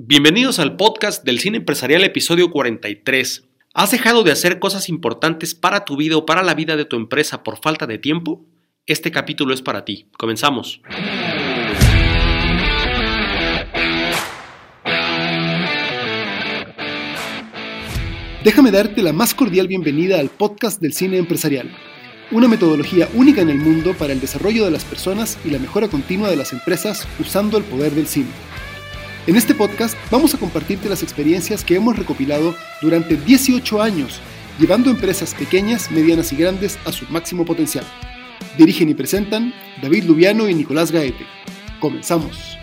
Bienvenidos al podcast del Cine Empresarial episodio 43. ¿Has dejado de hacer cosas importantes para tu vida o para la vida de tu empresa por falta de tiempo? Este capítulo es para ti. Comenzamos. Déjame darte la más cordial bienvenida al podcast del Cine Empresarial, una metodología única en el mundo para el desarrollo de las personas y la mejora continua de las empresas usando el poder del cine. En este podcast vamos a compartirte las experiencias que hemos recopilado durante 18 años, llevando empresas pequeñas, medianas y grandes a su máximo potencial. Dirigen y presentan David Lubiano y Nicolás Gaete. Comenzamos.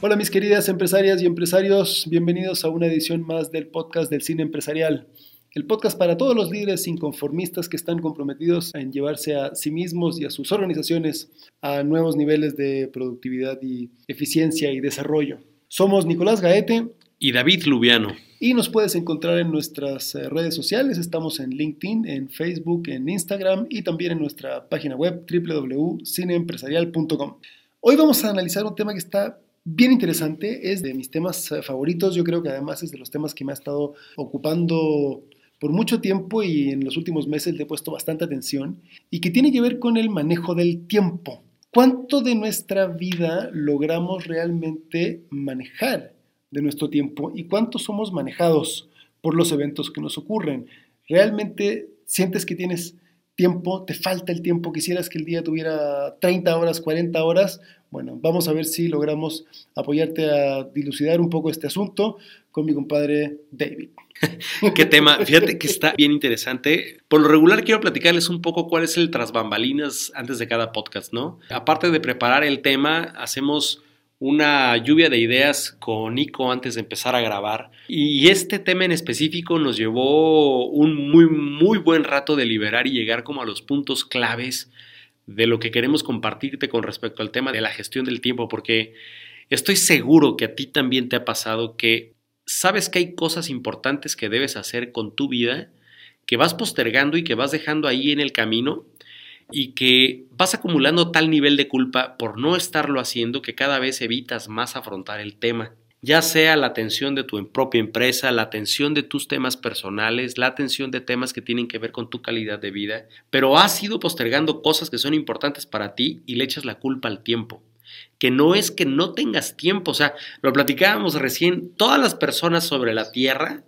Hola mis queridas empresarias y empresarios, bienvenidos a una edición más del podcast del cine empresarial. El podcast para todos los líderes inconformistas que están comprometidos en llevarse a sí mismos y a sus organizaciones a nuevos niveles de productividad y eficiencia y desarrollo. Somos Nicolás Gaete y David Lubiano. Y nos puedes encontrar en nuestras eh, redes sociales. Estamos en LinkedIn, en Facebook, en Instagram y también en nuestra página web www.cineempresarial.com. Hoy vamos a analizar un tema que está bien interesante. Es de mis temas eh, favoritos. Yo creo que además es de los temas que me ha estado ocupando por mucho tiempo y en los últimos meses le he puesto bastante atención y que tiene que ver con el manejo del tiempo. ¿Cuánto de nuestra vida logramos realmente manejar de nuestro tiempo y cuánto somos manejados por los eventos que nos ocurren? ¿Realmente sientes que tienes tiempo, te falta el tiempo, quisieras que el día tuviera 30 horas, 40 horas? Bueno, vamos a ver si logramos apoyarte a dilucidar un poco este asunto con mi compadre David. Qué tema. Fíjate que está bien interesante. Por lo regular quiero platicarles un poco cuál es el tras bambalinas antes de cada podcast, ¿no? Aparte de preparar el tema, hacemos una lluvia de ideas con Nico antes de empezar a grabar. Y este tema en específico nos llevó un muy, muy buen rato de liberar y llegar como a los puntos claves de lo que queremos compartirte con respecto al tema de la gestión del tiempo, porque estoy seguro que a ti también te ha pasado que sabes que hay cosas importantes que debes hacer con tu vida, que vas postergando y que vas dejando ahí en el camino y que vas acumulando tal nivel de culpa por no estarlo haciendo que cada vez evitas más afrontar el tema. Ya sea la atención de tu propia empresa, la atención de tus temas personales, la atención de temas que tienen que ver con tu calidad de vida, pero has ido postergando cosas que son importantes para ti y le echas la culpa al tiempo que no es que no tengas tiempo, o sea, lo platicábamos recién, todas las personas sobre la Tierra,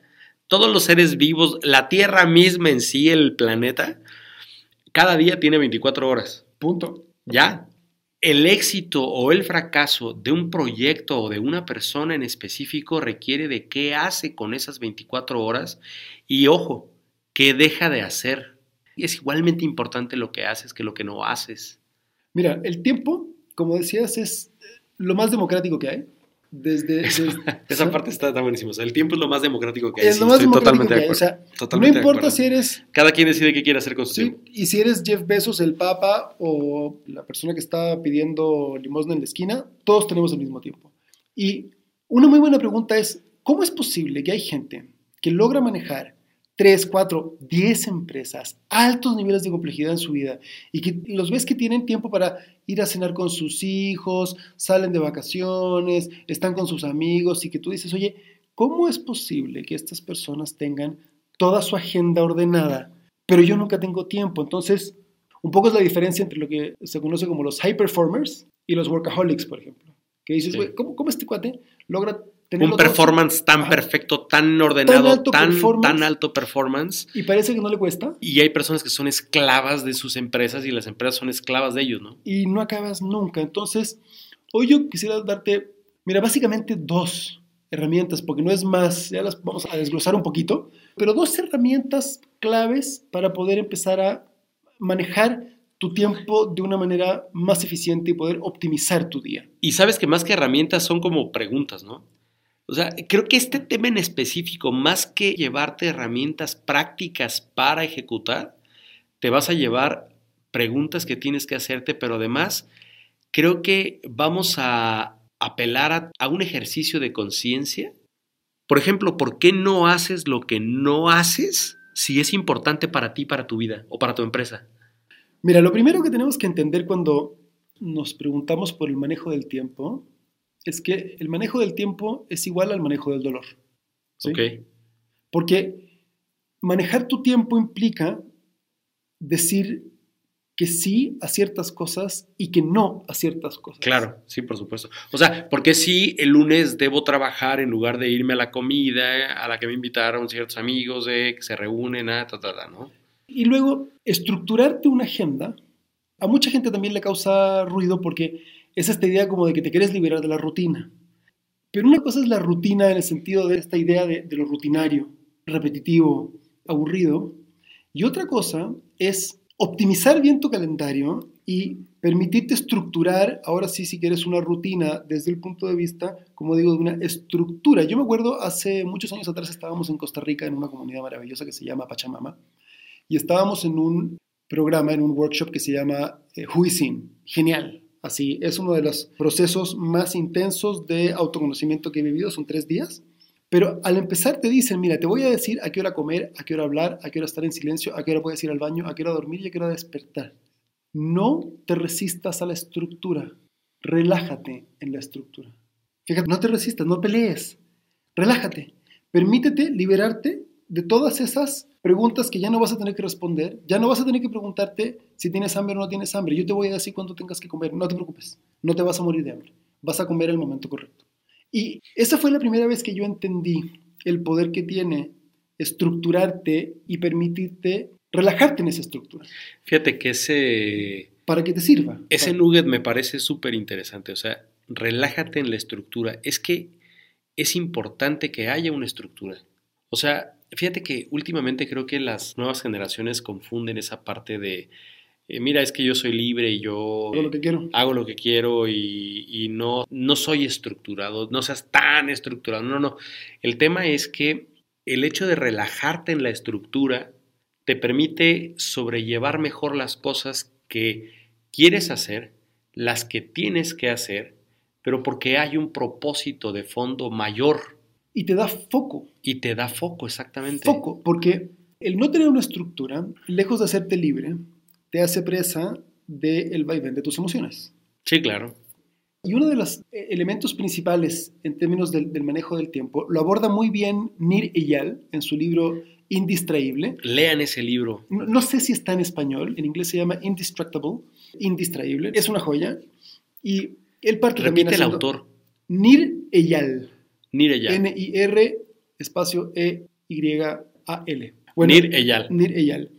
todos los seres vivos, la Tierra misma en sí, el planeta, cada día tiene 24 horas. Punto. Ya. El éxito o el fracaso de un proyecto o de una persona en específico requiere de qué hace con esas 24 horas y ojo, qué deja de hacer. Y es igualmente importante lo que haces que lo que no haces. Mira, el tiempo como decías, es lo más democrático que hay. Desde, Esa parte está, buenísima. el tiempo es lo más democrático que hay. Es lo más democrático que hay. O sea, no importa si eres. Cada quien decide qué quiere hacer con su sí, tiempo. Y si eres Jeff Bezos, el Papa, o la persona que está pidiendo limosna en la esquina, todos tenemos el mismo tiempo. Y una muy buena pregunta es: ¿cómo es posible que hay gente que logra manejar 3, 4, 10 empresas, altos niveles de complejidad en su vida y que los ves que tienen tiempo para ir a cenar con sus hijos, salen de vacaciones, están con sus amigos y que tú dices, oye, ¿cómo es posible que estas personas tengan toda su agenda ordenada, pero yo nunca tengo tiempo? Entonces, un poco es la diferencia entre lo que se conoce como los high performers y los workaholics, por ejemplo. Que dices, güey, ¿cómo, ¿cómo este cuate logra un performance tan perfecto, tan ordenado, tan alto, tan, alto performance. Y parece que no le cuesta. Y hay personas que son esclavas de sus empresas y las empresas son esclavas de ellos, ¿no? Y no acabas nunca. Entonces, hoy yo quisiera darte, mira, básicamente dos herramientas, porque no es más, ya las vamos a desglosar un poquito, pero dos herramientas claves para poder empezar a manejar tu tiempo de una manera más eficiente y poder optimizar tu día. Y sabes que más que herramientas son como preguntas, ¿no? O sea, creo que este tema en específico, más que llevarte herramientas prácticas para ejecutar, te vas a llevar preguntas que tienes que hacerte, pero además creo que vamos a apelar a, un ejercicio de conciencia. Por ejemplo, ¿por qué no haces lo que no haces si es importante para ti, para tu vida o para tu empresa? Mira, lo primero que tenemos que entender cuando nos preguntamos por el manejo del tiempo es que el manejo del tiempo es igual al manejo del dolor. ¿sí? Ok. Porque manejar tu tiempo implica decir que sí a ciertas cosas y que no a ciertas cosas. Claro, sí, por supuesto. O sea, porque si el lunes debo trabajar en lugar de irme a la comida a la que me invitaron ciertos amigos, eh, que se reúnen, ah, ta, ta, ta, ¿no? Y luego, estructurarte una agenda, a mucha gente también le causa ruido porque es esta idea como de que te quieres liberar de la rutina. Pero una cosa es la rutina en el sentido de esta idea de, lo rutinario, repetitivo, aburrido, y otra cosa es optimizar bien tu calendario y permitirte estructurar, ahora sí, si quieres una rutina desde el punto de vista, como digo, de una estructura. Yo me acuerdo hace muchos años atrás estábamos en Costa Rica en una comunidad maravillosa que se llama Pachamama y estábamos en un programa, en un workshop que se llama eh. Genial. Así, es uno de los procesos más intensos de autoconocimiento que he vivido, son tres días. Pero al empezar te dicen, mira, te voy a decir a qué hora comer, a qué hora hablar, a qué hora estar en silencio, a qué hora puedes ir al baño, a qué hora dormir y a qué hora despertar. No te resistas a la estructura. Relájate en la estructura. Fíjate, no te resistas, no pelees. Relájate. Permítete liberarte de todas esas preguntas que ya no vas a tener que responder. Ya no vas a tener que preguntarte si tienes hambre o no tienes hambre. Yo te voy a decir cuándo tengas que comer. No te preocupes. No te vas a morir de hambre. Vas a comer el momento correcto. Y esa fue la primera vez que yo entendí el poder que tiene estructurarte y permitirte relajarte en esa estructura. Fíjate que ese... Para que te sirva. Ese nugget me parece súper interesante. O sea, relájate en la estructura. Es que es importante que haya una estructura. O sea, fíjate que últimamente creo que las nuevas generaciones confunden esa parte de, eh, mira, es que yo soy libre y yo Hago lo que quiero. hago lo que quiero y, y no, no soy estructurado, no seas tan estructurado. No, no. El tema es que el hecho de relajarte en la estructura te permite sobrellevar mejor las cosas que quieres hacer, las que tienes que hacer, pero porque hay un propósito de fondo mayor Y te da foco. Y te da foco exactamente. Foco. Porque el no tener una estructura, lejos de hacerte libre, te hace presa del vaivén de tus emociones. Sí, claro. Y uno de los eh, elementos principales en términos del, del manejo del tiempo lo aborda muy bien Nir Eyal en su libro Indistraíble. Lean ese libro. No, no sé si está en español, en inglés se llama Indistractable, Indistraíble. Es una joya. Y él parte también Repite el haciendo- autor. Nir Eyal. Nir Eyal. N-I-R espacio E E-Y-A-L. Nir Eyal. Nir Eyal.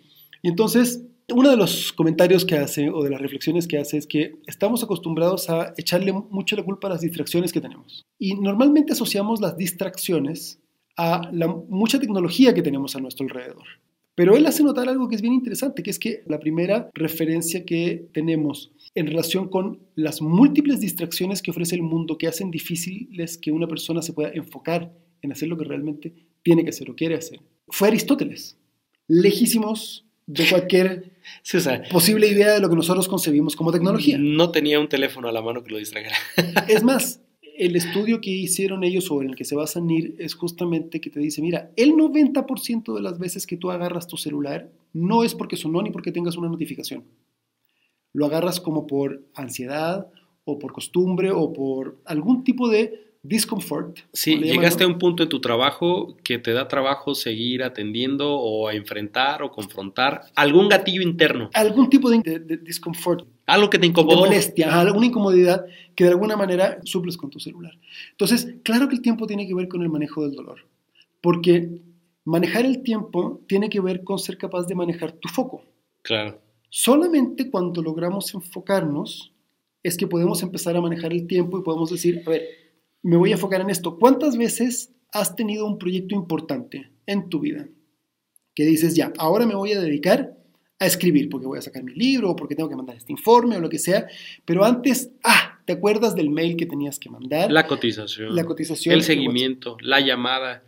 Y entonces, uno de los comentarios que hace o de las reflexiones que hace es que estamos acostumbrados a echarle mucho la culpa a las distracciones que tenemos. Y normalmente asociamos las distracciones a la mucha tecnología que tenemos a nuestro alrededor. Pero él hace notar algo que es bien interesante, que es que la primera referencia que tenemos en relación con las múltiples distracciones que ofrece el mundo que hacen difíciles que una persona se pueda enfocar en hacer lo que realmente tiene que hacer o quiere hacer, fue Aristóteles, lejísimos de cualquier Sí, o sea, posible idea de lo que nosotros concebimos como tecnología. no tenía un teléfono a la mano que lo distrajera. Es más, el estudio que hicieron ellos o en el que se basa NIR es justamente que te dice, mira, el 90% de las veces que tú agarras tu celular no es porque sonó ni porque tengas una notificación. Lo agarras como por ansiedad o por costumbre o por algún tipo de discomfort. Sí, llegaste a un punto en tu trabajo que te da trabajo seguir atendiendo o a enfrentar o confrontar algún gatillo interno, Algún tipo de, de- de discomfort, algo que te de incomodó. molestia, alguna incomodidad que de alguna manera suples con tu celular. Entonces, claro que el tiempo tiene que ver con el manejo del dolor, porque manejar el tiempo tiene que ver con ser capaz de manejar tu foco. Claro. Solamente cuando logramos enfocarnos es que podemos empezar a manejar el tiempo y podemos decir, a ver, me voy a enfocar en esto. ¿Cuántas veces has tenido un proyecto importante en tu vida que dices, ya, ahora me voy a dedicar a escribir porque voy a sacar mi libro o porque tengo que mandar este informe o lo que sea, pero antes, ah, ¿te acuerdas del mail que tenías que mandar? La cotización, La cotización, el seguimiento, la llamada.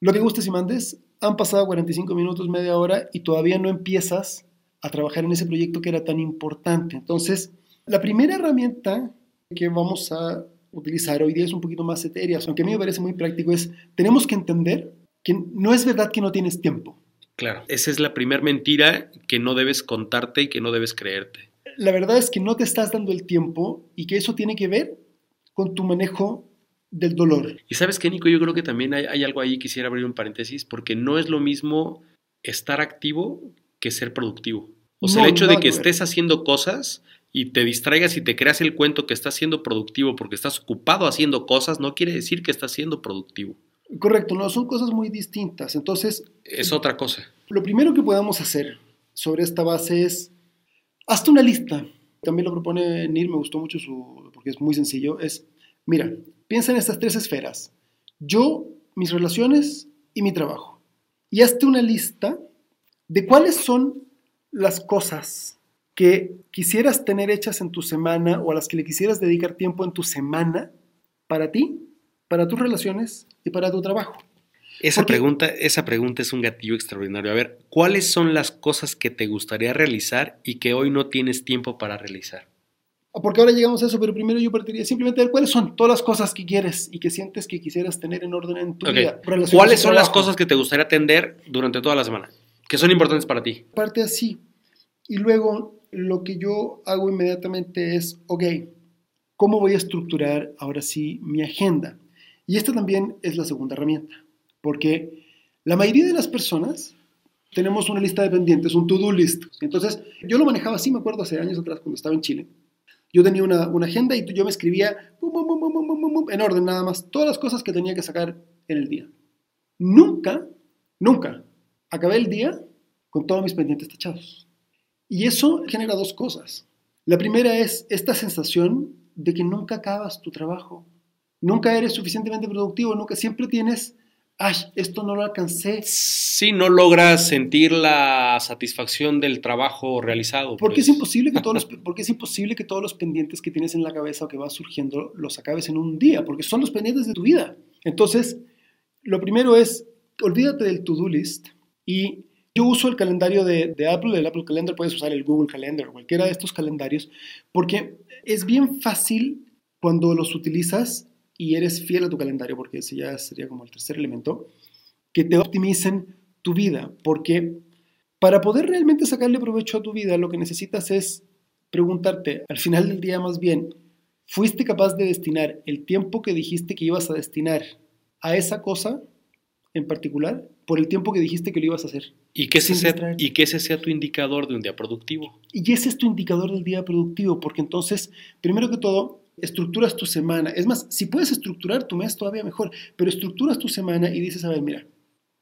Lo que gustes y mandes, han pasado 45 minutos, media hora y todavía no empiezas a trabajar en ese proyecto que era tan importante. Entonces, la primera herramienta que vamos a utilizar hoy día es un poquito más etérea, aunque a mí me parece muy práctico, es tenemos que entender que no es verdad que no tienes tiempo. Claro. Esa es la primer mentira que no debes contarte y que no debes creerte. La verdad es que no te estás dando el tiempo y que eso tiene que ver con tu manejo del dolor. Y sabes qué, Nico, yo creo que también hay, hay algo ahí, quisiera abrir un paréntesis, porque no es lo mismo estar activo que ser productivo. O sea, No, el hecho de que estés haciendo cosas y te distraigas y te creas el cuento que estás siendo productivo porque estás ocupado haciendo cosas, no quiere decir que estás siendo productivo. Correcto, no, son cosas muy distintas. Entonces, Es otra cosa. lo primero que podemos hacer sobre esta base es, hazte una lista. También lo propone Neil, me gustó mucho su, porque es muy sencillo, es, mira, piensa en estas tres esferas. Yo, mis relaciones y mi trabajo. Y hazte una lista de cuáles son las cosas que quisieras tener hechas en tu semana o a las que le quisieras dedicar tiempo en tu semana para ti, para tus relaciones y para tu trabajo. Esa Porque- pregunta, esa pregunta es un gatillo extraordinario. A ver, ¿cuáles son las cosas que te gustaría realizar y que hoy no tienes tiempo para realizar? Porque ahora llegamos a eso, pero primero yo partiría simplemente de cuáles son todas las cosas que quieres y que sientes que quisieras tener en orden en tu vida. ¿Cuáles son las cosas que te gustaría atender durante toda la semana? Que son importantes para ti. Parte así. Y luego lo que yo hago inmediatamente es, ok, ¿cómo voy a estructurar ahora sí mi agenda? Y esta también es la segunda herramienta, porque la mayoría de las personas tenemos una lista de pendientes, un to-do list. Entonces, yo lo manejaba así, me acuerdo hace años atrás cuando estaba en Chile. Yo tenía una, agenda y yo me escribía en orden nada más, todas las cosas que tenía que sacar en el día. Nunca, nunca acabé el día con todos mis pendientes tachados. Y eso genera dos cosas. La primera es esta sensación de que nunca acabas tu trabajo. Nunca eres suficientemente productivo, nunca siempre tienes, ay, esto no lo alcancé. Si no logras sentir la satisfacción del trabajo realizado. Porque pues. es imposible que todos los, porque es imposible que todos los pendientes que tienes en la cabeza o que vas surgiendo los acabes en un día, porque son los pendientes de tu vida. Entonces, lo primero es, olvídate del to-do list y yo uso el calendario de, Apple, el Apple Calendar, puedes usar el Google Calendar, cualquiera de estos calendarios, porque es bien fácil cuando los utilizas y eres fiel a tu calendario, porque ese ya sería como el tercer elemento, que te optimicen tu vida, porque para poder realmente sacarle provecho a tu vida, lo que necesitas es preguntarte, al final del día más bien, ¿fuiste capaz de destinar el tiempo que dijiste que ibas a destinar a esa cosa en particular por el tiempo que dijiste que lo ibas a hacer? Y que, ese sea, y que ese sea tu indicador de un día productivo. Y ese es tu indicador del día productivo, porque entonces, primero que todo, estructuras tu semana. Es más, si puedes estructurar tu mes, todavía mejor, pero estructuras tu semana y dices, a ver, mira,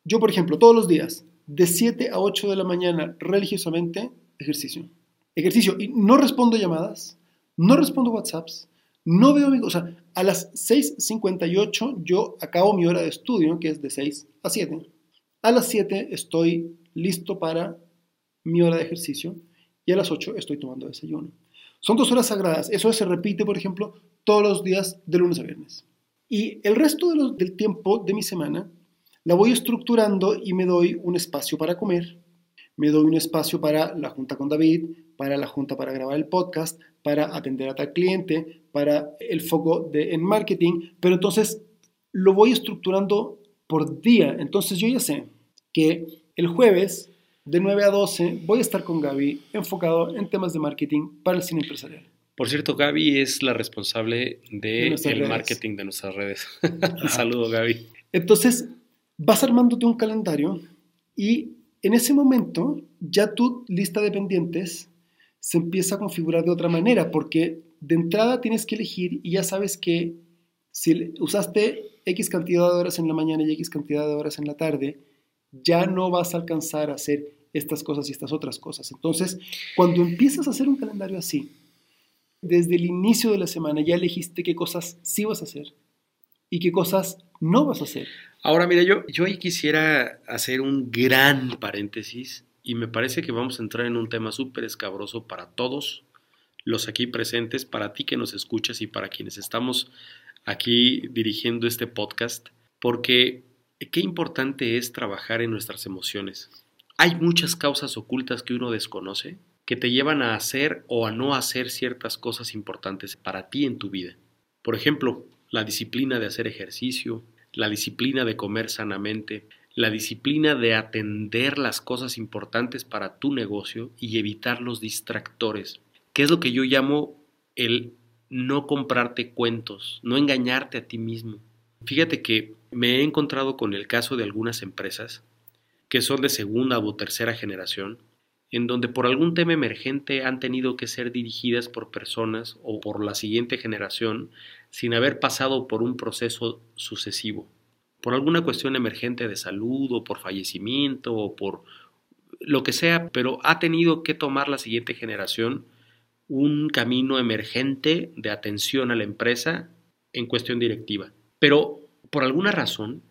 yo por ejemplo, todos los días, de 7 a 8 de la mañana, religiosamente, ejercicio. Ejercicio. Y no respondo llamadas, no respondo WhatsApps, no veo amigos. O sea, a las 6.58 yo acabo mi hora de estudio, que es de 6 a 7. A las 7 estoy listo para mi hora de ejercicio y a las 8 estoy tomando desayuno. Son dos horas sagradas. Eso se repite, por ejemplo, todos los días de lunes a viernes. Y el resto del tiempo de mi semana la voy estructurando y me doy un espacio para comer, me doy un espacio para la junta con David, para la junta para grabar el podcast, para atender a tal cliente, para el foco de, en marketing, pero entonces lo voy estructurando por día. Entonces yo ya sé que el jueves de 9 a 12 voy a estar con Gaby enfocado en temas de marketing para el cine empresarial. Por cierto, Gaby es la responsable De del nuestras redes. marketing de nuestras redes. Un saludo, Gaby. Entonces, vas armándote un calendario y en ese momento ya tu lista de pendientes se empieza a configurar de otra manera, porque de entrada tienes que elegir y ya sabes que si usaste X cantidad de horas en la mañana y X cantidad de horas en la tarde, ya no vas a alcanzar a hacer estas cosas y estas otras cosas. Entonces, cuando empiezas a hacer un calendario así, desde el inicio de la semana ya elegiste qué cosas sí vas a hacer y qué cosas no vas a hacer. Ahora, mira, yo, yo ahí quisiera hacer un gran paréntesis y me parece que vamos a entrar en un tema súper escabroso para todos los aquí presentes, para ti que nos escuchas y para quienes estamos aquí dirigiendo este podcast, porque qué importante es trabajar en nuestras emociones. Hay muchas causas ocultas que uno desconoce que te llevan a hacer o a no hacer ciertas cosas importantes para ti en tu vida. Por ejemplo, la disciplina de hacer ejercicio, la disciplina de comer sanamente, la disciplina de atender las cosas importantes para tu negocio y evitar los distractores, que es lo que yo llamo el no comprarte cuentos, no engañarte a ti mismo. Fíjate que me he encontrado con el caso de algunas empresas que son de segunda o tercera generación, en donde por algún tema emergente han tenido que ser dirigidas por personas o por la siguiente generación sin haber pasado por un proceso sucesivo, por alguna cuestión emergente de salud o por fallecimiento o por lo que sea, pero ha tenido que tomar la siguiente generación un camino emergente de atención a la empresa en cuestión directiva. Pero por alguna razón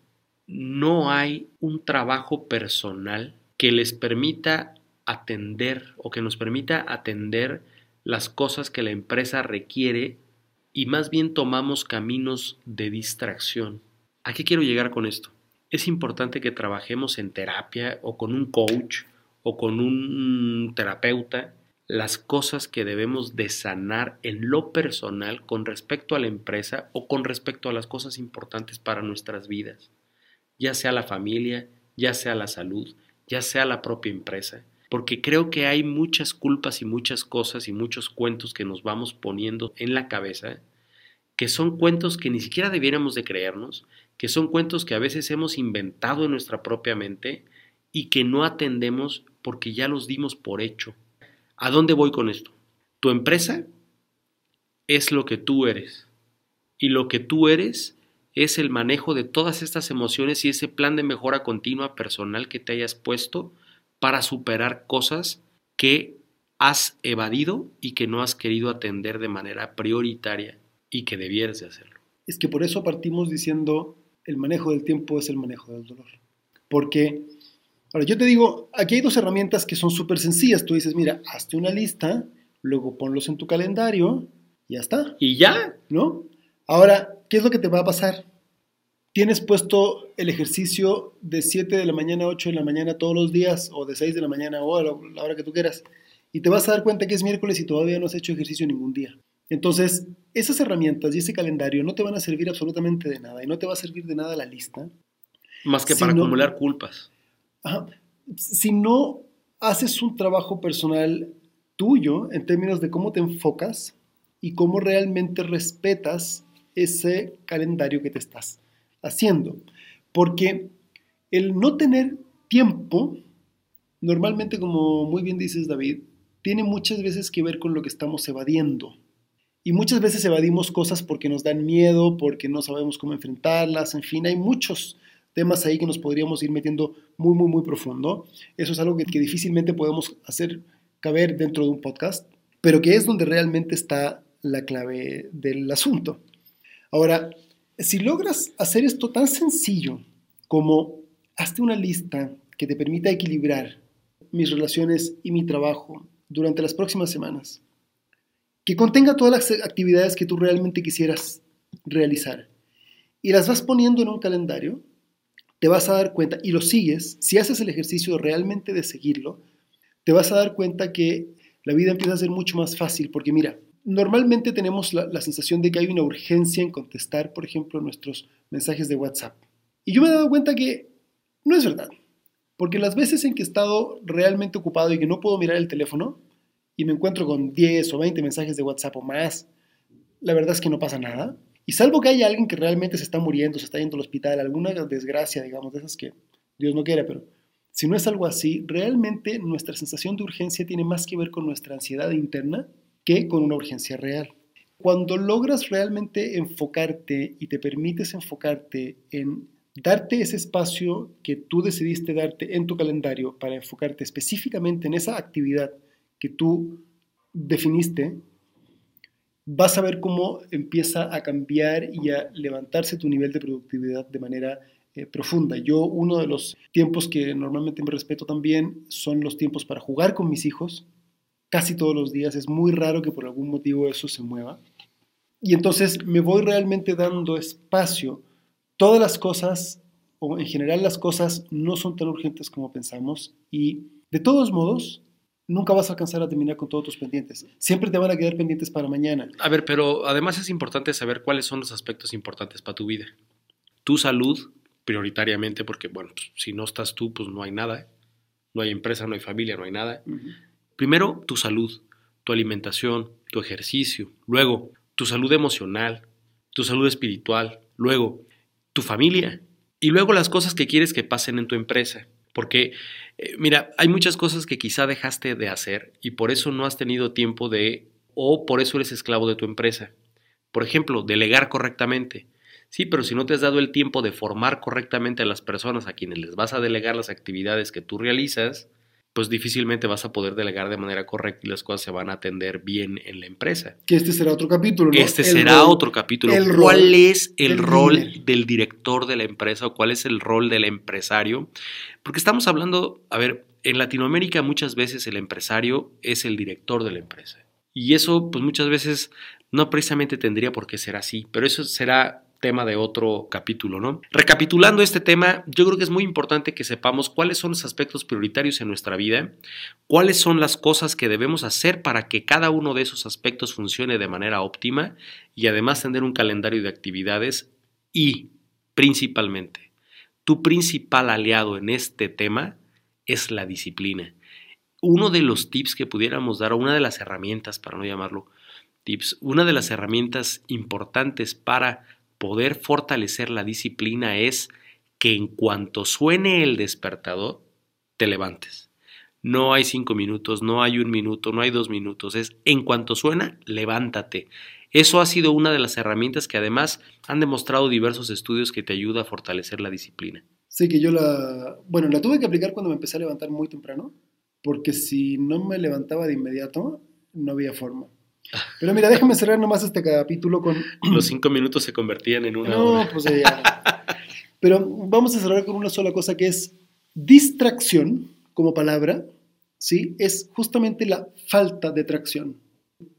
no hay un trabajo personal que les permita atender o que nos permita atender las cosas que la empresa requiere y más bien tomamos caminos de distracción. ¿A qué quiero llegar con esto? Es importante que trabajemos en terapia o con un coach o con un terapeuta las cosas que debemos de sanar en lo personal con respecto a la empresa o con respecto a las cosas importantes para nuestras vidas, ya sea la familia, ya sea la salud, ya sea la propia empresa, porque creo que hay muchas culpas y muchas cosas y muchos cuentos que nos vamos poniendo en la cabeza, que son cuentos que ni siquiera debiéramos de creernos, que son cuentos que a veces hemos inventado en nuestra propia mente y que no atendemos porque ya los dimos por hecho ¿A dónde voy con esto? Tu empresa es lo que tú eres. Y lo que tú eres es el manejo de todas estas emociones y ese plan de mejora continua personal que te hayas puesto para superar cosas que has evadido y que no has querido atender de manera prioritaria y que debieras de hacerlo. Es que por eso partimos diciendo el manejo del tiempo es el manejo del dolor. Porque Ahora, yo te digo, aquí hay dos herramientas que son súper sencillas. Tú dices, mira, hazte una lista, luego ponlos en tu calendario, y ya está. ¿Y ya? ¿No? Ahora, ¿qué es lo que te va a pasar? Tienes puesto el ejercicio de 7 de la mañana a 8 de la mañana todos los días, o de 6 de la mañana o a la hora que tú quieras, y te vas a dar cuenta que es miércoles y todavía no has hecho ejercicio ningún día. Entonces, esas herramientas y ese calendario no te van a servir absolutamente de nada, y no te va a servir de nada la lista. Más que para acumular culpas si no haces un trabajo personal tuyo en términos de cómo te enfocas y cómo realmente respetas ese calendario que te estás haciendo. Porque el no tener tiempo, normalmente como muy bien dices David, tiene muchas veces que ver con lo que estamos evadiendo. Y muchas veces evadimos cosas porque nos dan miedo, porque no sabemos cómo enfrentarlas, en fin, hay muchos temas ahí que nos podríamos ir metiendo muy, muy, muy profundo. Eso es algo que, difícilmente podemos hacer caber dentro de un podcast, pero que es donde realmente está la clave del asunto. Ahora, si logras hacer esto tan sencillo como hazte una lista que te permita equilibrar mis relaciones y mi trabajo durante las próximas semanas, que contenga todas las actividades que tú realmente quisieras realizar y las vas poniendo en un calendario, te vas a dar cuenta, y lo sigues, si haces el ejercicio realmente de seguirlo, te vas a dar cuenta que la vida empieza a ser mucho más fácil, porque mira, normalmente tenemos la, sensación de que hay una urgencia en contestar, por ejemplo, nuestros mensajes de WhatsApp. Y yo me he dado cuenta que no es verdad, porque las veces en que he estado realmente ocupado y que no puedo mirar el teléfono y me encuentro con 10 o 20 mensajes de WhatsApp o más, la verdad es que no pasa nada. Y salvo que haya alguien que realmente se está muriendo, se está yendo al hospital, alguna desgracia, digamos, de esas que Dios no quiere, pero si no es algo así, realmente nuestra sensación de urgencia tiene más que ver con nuestra ansiedad interna que con una urgencia real. Cuando logras realmente enfocarte y te permites enfocarte en darte ese espacio que tú decidiste darte en tu calendario para enfocarte específicamente en esa actividad tú definiste, vas a ver cómo empieza a cambiar y a levantarse tu nivel de productividad de manera eh, profunda. Yo uno de los tiempos que normalmente me respeto también son los tiempos para jugar con mis hijos, casi todos los días. Es muy raro que por algún motivo eso se mueva. Y entonces me voy realmente dando espacio. Todas las cosas, o en general las cosas, no son tan urgentes como pensamos. Y de todos modos, nunca vas a alcanzar a terminar con todos tus pendientes. Siempre te van a quedar pendientes para mañana. A ver, pero además es importante saber cuáles son los aspectos importantes para tu vida. Tu salud, prioritariamente, porque, bueno, pues, si no estás tú, pues no hay nada. No hay empresa, no hay familia, no hay nada. Primero, tu salud, tu alimentación, tu ejercicio. Luego, tu salud emocional, tu salud espiritual, luego tu familia y luego las cosas que quieres que pasen en tu empresa. Porque, eh, mira, hay muchas cosas que quizá dejaste de hacer y por eso no has tenido tiempo de, o por eso eres esclavo de tu empresa. Por ejemplo, delegar correctamente. Sí, pero si no te has dado el tiempo de formar correctamente a las personas a quienes les vas a delegar las actividades que tú realizas, pues difícilmente vas a poder delegar de manera correcta y las cosas se van a atender bien en la empresa. Que este será otro capítulo. ¿no? Este será otro capítulo. ¿Cuál es el rol del director de la empresa o cuál es el rol del empresario? Porque estamos hablando, a ver, en Latinoamérica muchas veces el empresario es el director de la empresa. Y eso, pues muchas veces no precisamente tendría por qué ser así, pero eso será tema de otro capítulo, ¿no? Recapitulando este tema, yo creo que es muy importante que sepamos cuáles son los aspectos prioritarios en nuestra vida, cuáles son las cosas que debemos hacer para que cada uno de esos aspectos funcione de manera óptima y además tener un calendario de actividades y, principalmente, tu principal aliado en este tema es la disciplina. Uno de los tips que pudiéramos dar, o una de las herramientas, para no llamarlo tips, una de las herramientas importantes para poder fortalecer la disciplina es que en cuanto suene el despertador, te levantes. No hay cinco minutos, no hay un minuto, no hay dos minutos. Es en cuanto suena, levántate. Eso ha sido una de las herramientas que además han demostrado diversos estudios que te ayuda a fortalecer la disciplina. Sí, que yo la, bueno, la tuve que aplicar cuando me empecé a levantar muy temprano, porque si no me levantaba de inmediato, no había forma. Pero mira, déjame cerrar nomás este capítulo con... Los cinco minutos se convertían en una no, pues ya. Pero vamos a cerrar con una sola cosa que es distracción como palabra, ¿sí? Es justamente la falta de tracción.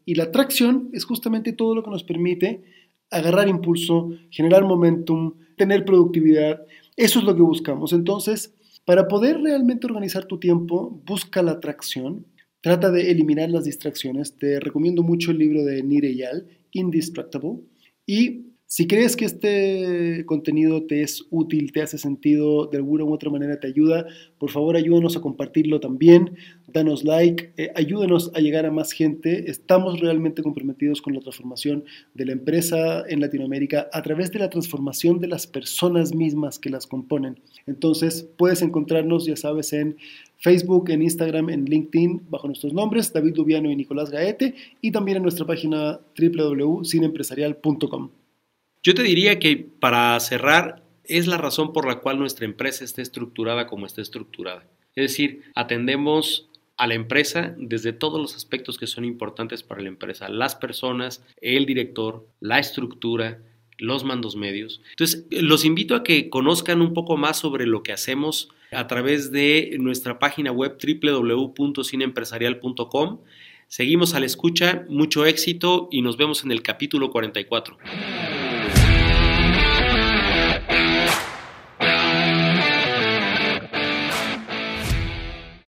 Y la tracción es justamente todo lo que nos permite agarrar impulso, generar momentum, tener productividad. Eso es lo que buscamos. Entonces, para poder realmente organizar tu tiempo, busca la tracción Trata de eliminar las distracciones. Te recomiendo mucho el libro de Nire Yal, Indistractable. Y si crees que este contenido te es útil, te hace sentido, de alguna u otra manera te ayuda, por favor ayúdanos a compartirlo también, danos like, eh, ayúdanos a llegar a más gente. Estamos realmente comprometidos con la transformación de la empresa en Latinoamérica a través de la transformación de las personas mismas que las componen. Entonces puedes encontrarnos, ya sabes, en Facebook, en Instagram, en LinkedIn, bajo nuestros nombres, David Lubiano y Nicolás Gaete, y también en nuestra página www.cineempresarial.com. Yo te diría que para cerrar, es la razón por la cual nuestra empresa está estructurada como está estructurada. Es decir, atendemos a la empresa desde todos los aspectos que son importantes para la empresa, las personas, el director, la estructura, los mandos medios. Entonces, los invito a que conozcan un poco más sobre lo que hacemos a través de nuestra página web www.cineempresarial.com. Seguimos a la escucha, mucho éxito y nos vemos en el capítulo 44.